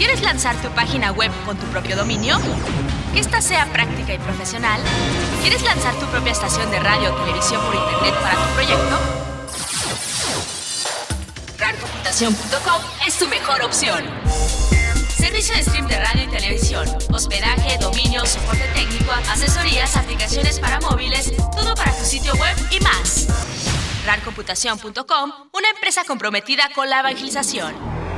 ¿Quieres lanzar tu página web con tu propio dominio? Que esta sea práctica y profesional. ¿Quieres lanzar tu propia estación de radio o televisión por internet para tu proyecto? RARcomputación.com es tu mejor opción. Servicio de stream de radio y televisión, hospedaje, dominio, soporte técnico, asesorías, aplicaciones para móviles, todo para tu sitio web y más. RARcomputación.com, una empresa comprometida con la evangelización.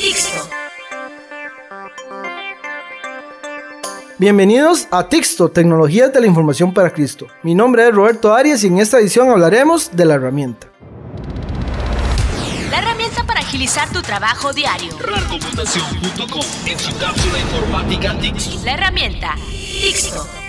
Tixto. Bienvenidos a Tixto, Tecnologías de la Información para Cristo. Mi nombre es Roberto Arias y en esta edición hablaremos de la herramienta. La herramienta para agilizar tu trabajo diario. RARcomputación.com en su cápsula informática Tixto. La herramienta Tixto.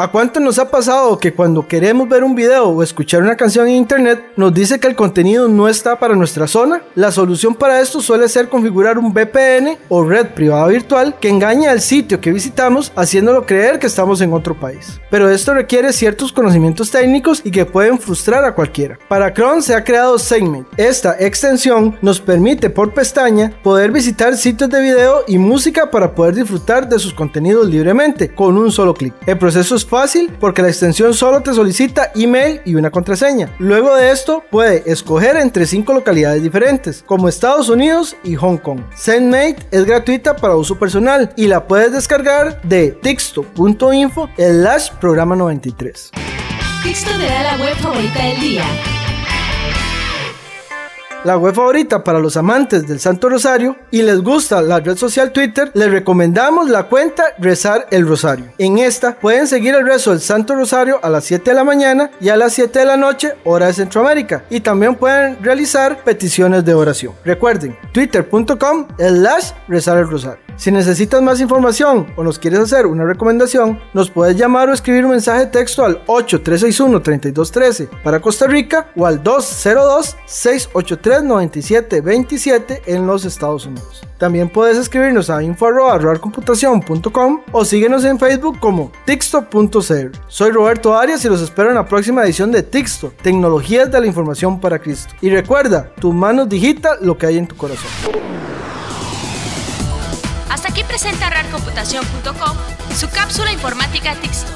¿A cuánto nos ha pasado que cuando queremos ver un video o escuchar una canción en internet nos dice que el contenido no está para nuestra zona? La solución para esto suele ser configurar un VPN o red privada virtual que engañe al sitio que visitamos haciéndolo creer que estamos en otro país. Pero esto requiere ciertos conocimientos técnicos y que pueden frustrar a cualquiera. Para Chrome se ha creado Segment. Esta extensión nos permite por pestaña poder visitar sitios de video y música para poder disfrutar de sus contenidos libremente con un solo clic. El proceso es fácil porque la extensión solo te solicita email y una contraseña. Luego de esto puede escoger entre cinco localidades diferentes como Estados Unidos y Hong Kong. SendMate es gratuita para uso personal y la puedes descargar de texto.info slash programa 93. Tixto te da la web favorita del día. La web favorita para los amantes del Santo Rosario y les gusta la red social Twitter, les recomendamos la cuenta Rezar el Rosario. En esta pueden seguir el rezo del Santo Rosario a las 7 de la mañana y a las 7 de la noche, hora de Centroamérica. Y también pueden realizar peticiones de oración. Recuerden, twitter.com slash rezar el rosario. Si necesitas más información o nos quieres hacer una recomendación, nos puedes llamar o escribir un mensaje de texto al 8361-3213 para Costa Rica o al 202-683-9727 en los Estados Unidos. También puedes escribirnos a info.computación.com o síguenos en Facebook como Tixto.cr. Soy Roberto Arias y los espero en la próxima edición de Tixto, Tecnologías de la Información para Cristo. Y recuerda, tu mano digita lo que hay en tu corazón. Hasta aquí presenta RARcomputación.com su cápsula informática Tixto.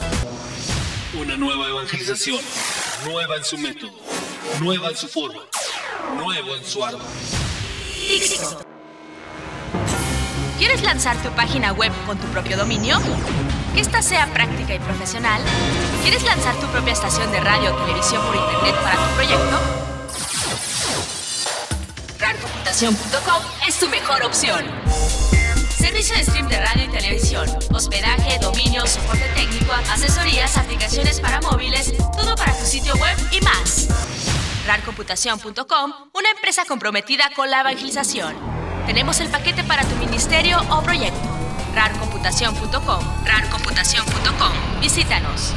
Una nueva evangelización, nueva en su método, nueva en su forma, nuevo en su. Tixto. ¿Quieres lanzar tu página web con tu propio dominio? Que esta sea práctica y profesional. ¿Quieres lanzar tu propia estación de radio o televisión por internet para tu proyecto? RARcomputación.com es tu mejor opción. Servicio de stream de radio y televisión, hospedaje, dominio, soporte técnico, asesorías, aplicaciones para móviles, todo para tu sitio web y más. RARcomputación.com, una empresa comprometida con la evangelización. Tenemos el paquete para tu ministerio o proyecto. RARcomputación.com, RARcomputación.com. Visítanos.